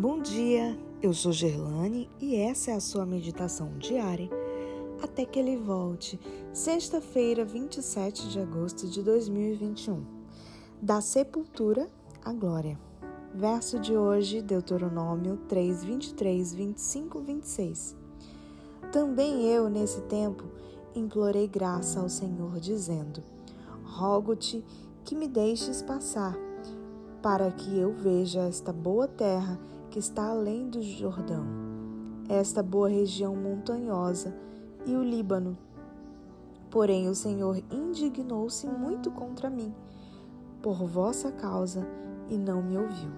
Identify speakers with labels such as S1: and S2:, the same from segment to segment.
S1: Bom dia, eu sou Gerlane e essa é a sua meditação diária até que ele volte, sexta-feira, 27 de agosto de 2021. Da sepultura à glória. Verso de hoje, Deuteronômio 3, 23, 25, 26. Também eu, nesse tempo, implorei graça ao Senhor, dizendo: Rogo-te que me deixes passar, para que eu veja esta boa terra que está além do Jordão, esta boa região montanhosa e o Líbano. Porém, o Senhor indignou-se muito contra mim, por vossa causa, e não me ouviu.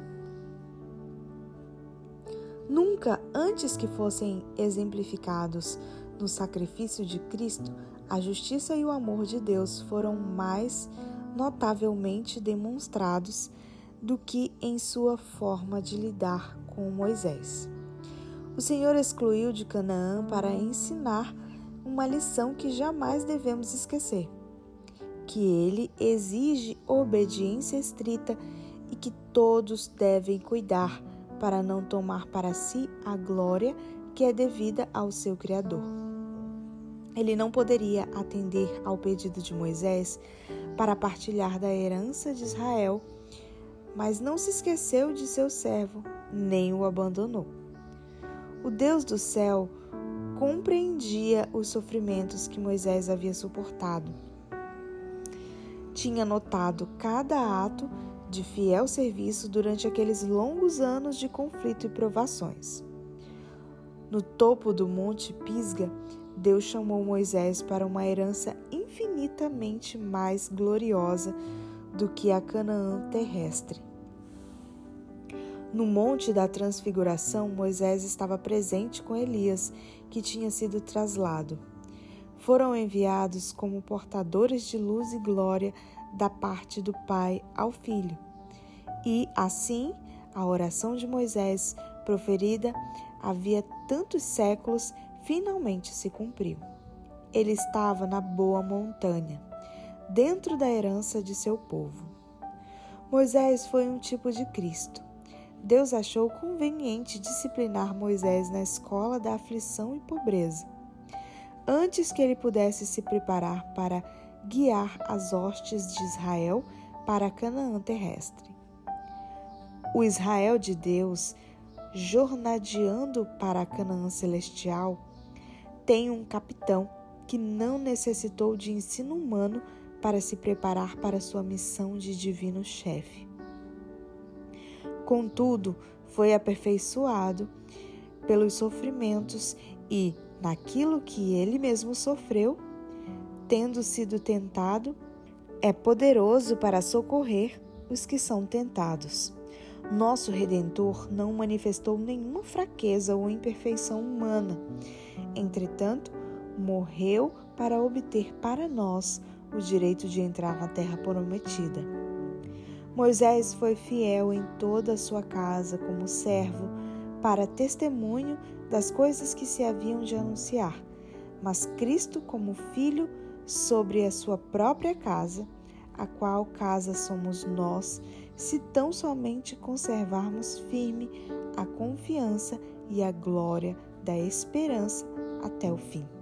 S1: Nunca antes que fossem exemplificados no sacrifício de Cristo, a justiça e o amor de Deus foram mais notavelmente demonstrados do que em sua forma de lidar com Moisés. O Senhor excluiu de Canaã para ensinar uma lição que jamais devemos esquecer: que ele exige obediência estrita e que todos devem cuidar para não tomar para si a glória que é devida ao seu Criador. Ele não poderia atender ao pedido de Moisés para partilhar da herança de Israel, mas não se esqueceu de seu servo, nem o abandonou. O Deus do céu compreendia os sofrimentos que Moisés havia suportado. Tinha notado cada ato de fiel serviço durante aqueles longos anos de conflito e provações. No topo do Monte Pisga, Deus chamou Moisés para uma herança infinitamente mais gloriosa do que a Canaã terrestre. No Monte da Transfiguração, Moisés estava presente com Elias, que tinha sido traslado. Foram enviados como portadores de luz e glória da parte do Pai ao Filho. E, assim, a oração de Moisés, proferida havia tantos séculos, finalmente se cumpriu. Ele estava na boa montanha, dentro da herança de seu povo. Moisés foi um tipo de Cristo Deus achou conveniente disciplinar Moisés na escola da aflição e pobreza, antes que ele pudesse se preparar para guiar as hostes de Israel para Canaã terrestre. O Israel de Deus, jornadeando para Canaã celestial, tem um capitão que não necessitou de ensino humano para se preparar para sua missão de divino chefe. Contudo, foi aperfeiçoado pelos sofrimentos e, naquilo que ele mesmo sofreu, tendo sido tentado, é poderoso para socorrer os que são tentados. Nosso Redentor não manifestou nenhuma fraqueza ou imperfeição humana. Entretanto, morreu para obter para nós o direito de entrar na terra prometida. Moisés foi fiel em toda a sua casa como servo, para testemunho das coisas que se haviam de anunciar, mas Cristo como filho sobre a sua própria casa, a qual casa somos nós, se tão somente conservarmos firme a confiança e a glória da esperança até o fim.